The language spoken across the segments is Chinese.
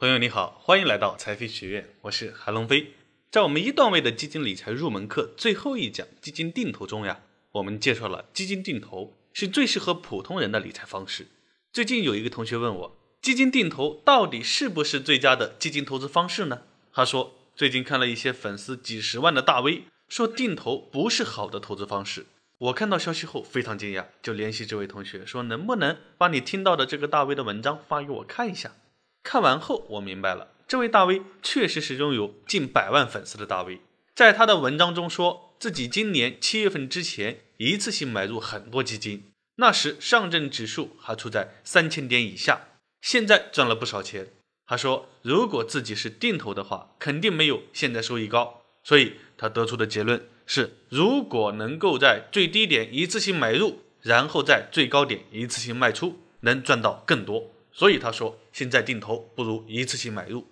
朋友你好，欢迎来到财飞学院，我是韩龙飞。在我们一段位的基金理财入门课最后一讲基金定投中呀，我们介绍了基金定投是最适合普通人的理财方式。最近有一个同学问我，基金定投到底是不是最佳的基金投资方式呢？他说最近看了一些粉丝几十万的大 V 说定投不是好的投资方式。我看到消息后非常惊讶，就联系这位同学说能不能把你听到的这个大 V 的文章发给我看一下。看完后，我明白了，这位大 V 确实是拥有近百万粉丝的大 V。在他的文章中，说自己今年七月份之前一次性买入很多基金，那时上证指数还处在三千点以下，现在赚了不少钱。他说，如果自己是定投的话，肯定没有现在收益高。所以他得出的结论是，如果能够在最低点一次性买入，然后在最高点一次性卖出，能赚到更多。所以他说，现在定投不如一次性买入。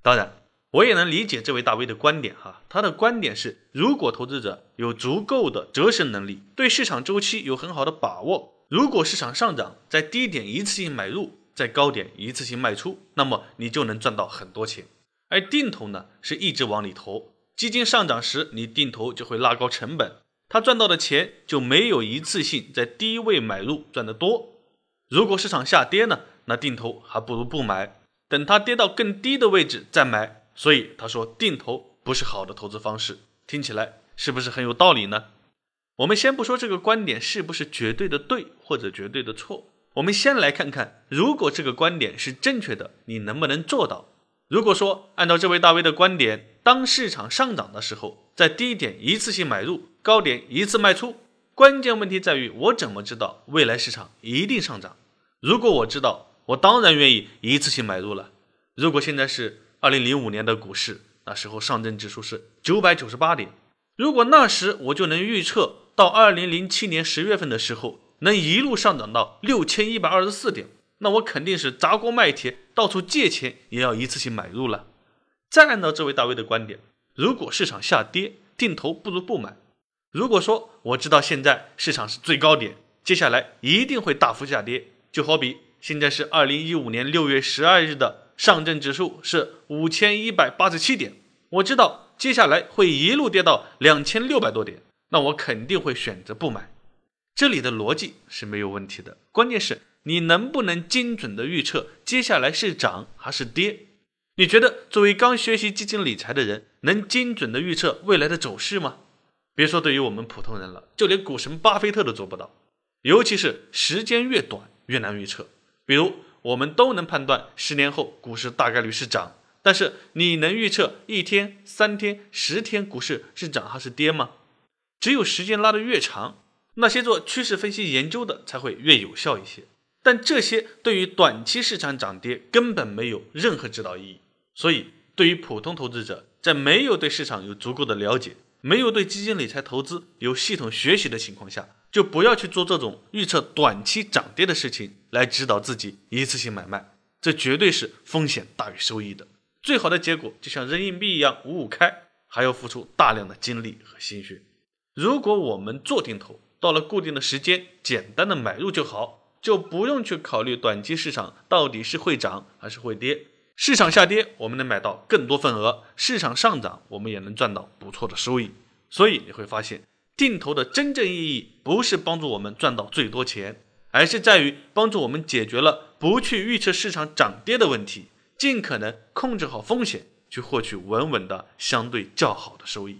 当然，我也能理解这位大 V 的观点哈。他的观点是，如果投资者有足够的折损能力，对市场周期有很好的把握，如果市场上涨，在低点一次性买入，在高点一次性卖出，那么你就能赚到很多钱。而定投呢，是一直往里投，基金上涨时，你定投就会拉高成本，他赚到的钱就没有一次性在低位买入赚得多。如果市场下跌呢？那定投还不如不买，等它跌到更低的位置再买。所以他说定投不是好的投资方式，听起来是不是很有道理呢？我们先不说这个观点是不是绝对的对或者绝对的错，我们先来看看，如果这个观点是正确的，你能不能做到？如果说按照这位大 V 的观点，当市场上涨的时候，在低点一次性买入，高点一次卖出，关键问题在于我怎么知道未来市场一定上涨？如果我知道。我当然愿意一次性买入了。如果现在是二零零五年的股市，那时候上证指数是九百九十八点。如果那时我就能预测到二零零七年十月份的时候能一路上涨到六千一百二十四点，那我肯定是砸锅卖铁，到处借钱也要一次性买入了。再按照这位大 V 的观点，如果市场下跌，定投不如不买。如果说我知道现在市场是最高点，接下来一定会大幅下跌，就好比。现在是二零一五年六月十二日的上证指数是五千一百八十七点，我知道接下来会一路跌到两千六百多点，那我肯定会选择不买。这里的逻辑是没有问题的，关键是你能不能精准的预测接下来是涨还是跌？你觉得作为刚学习基金理财的人，能精准的预测未来的走势吗？别说对于我们普通人了，就连股神巴菲特都做不到，尤其是时间越短越难预测。比如，我们都能判断十年后股市大概率是涨，但是你能预测一天、三天、十天股市是涨还是跌吗？只有时间拉得越长，那些做趋势分析研究的才会越有效一些。但这些对于短期市场涨跌根本没有任何指导意义。所以，对于普通投资者，在没有对市场有足够的了解，没有对基金理财投资有系统学习的情况下，就不要去做这种预测短期涨跌的事情，来指导自己一次性买卖，这绝对是风险大于收益的。最好的结果就像扔硬币一样五五开，还要付出大量的精力和心血。如果我们做定投，到了固定的时间，简单的买入就好，就不用去考虑短期市场到底是会涨还是会跌。市场下跌，我们能买到更多份额；市场上涨，我们也能赚到不错的收益。所以你会发现。定投的真正意义不是帮助我们赚到最多钱，而是在于帮助我们解决了不去预测市场涨跌的问题，尽可能控制好风险，去获取稳稳的相对较好的收益。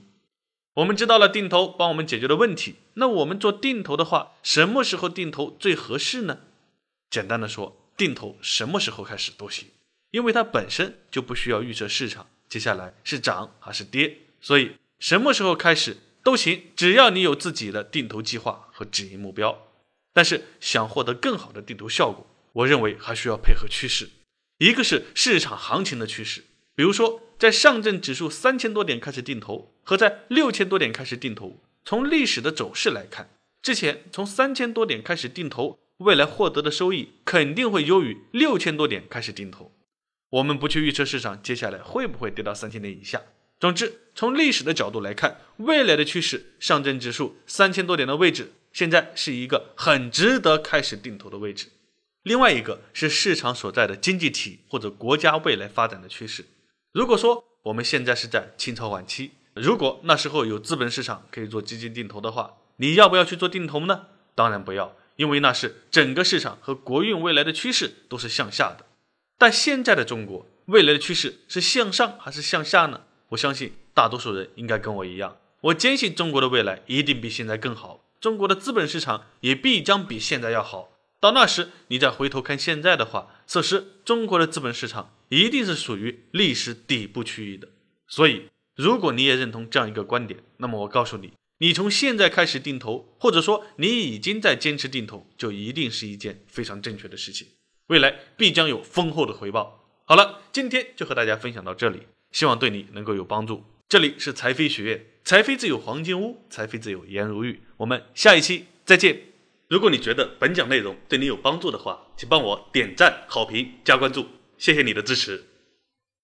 我们知道了定投帮我们解决的问题，那我们做定投的话，什么时候定投最合适呢？简单的说，定投什么时候开始都行，因为它本身就不需要预测市场接下来是涨还是跌，所以什么时候开始。都行，只要你有自己的定投计划和指引目标。但是想获得更好的定投效果，我认为还需要配合趋势。一个是市场行情的趋势，比如说在上证指数三千多点开始定投，和在六千多点开始定投，从历史的走势来看，之前从三千多点开始定投，未来获得的收益肯定会优于六千多点开始定投。我们不去预测市场接下来会不会跌到三千点以下。总之，从历史的角度来看，未来的趋势，上证指数三千多点的位置，现在是一个很值得开始定投的位置。另外一个是市场所在的经济体或者国家未来发展的趋势。如果说我们现在是在清朝晚期，如果那时候有资本市场可以做基金定投的话，你要不要去做定投呢？当然不要，因为那是整个市场和国运未来的趋势都是向下的。但现在的中国未来的趋势是向上还是向下呢？我相信大多数人应该跟我一样，我坚信中国的未来一定比现在更好，中国的资本市场也必将比现在要好。到那时，你再回头看现在的话，此时中国的资本市场一定是属于历史底部区域的。所以，如果你也认同这样一个观点，那么我告诉你，你从现在开始定投，或者说你已经在坚持定投，就一定是一件非常正确的事情，未来必将有丰厚的回报。好了，今天就和大家分享到这里，希望对你能够有帮助。这里是财飞学院，财飞自有黄金屋，财飞自有颜如玉。我们下一期再见。如果你觉得本讲内容对你有帮助的话，请帮我点赞、好评、加关注，谢谢你的支持。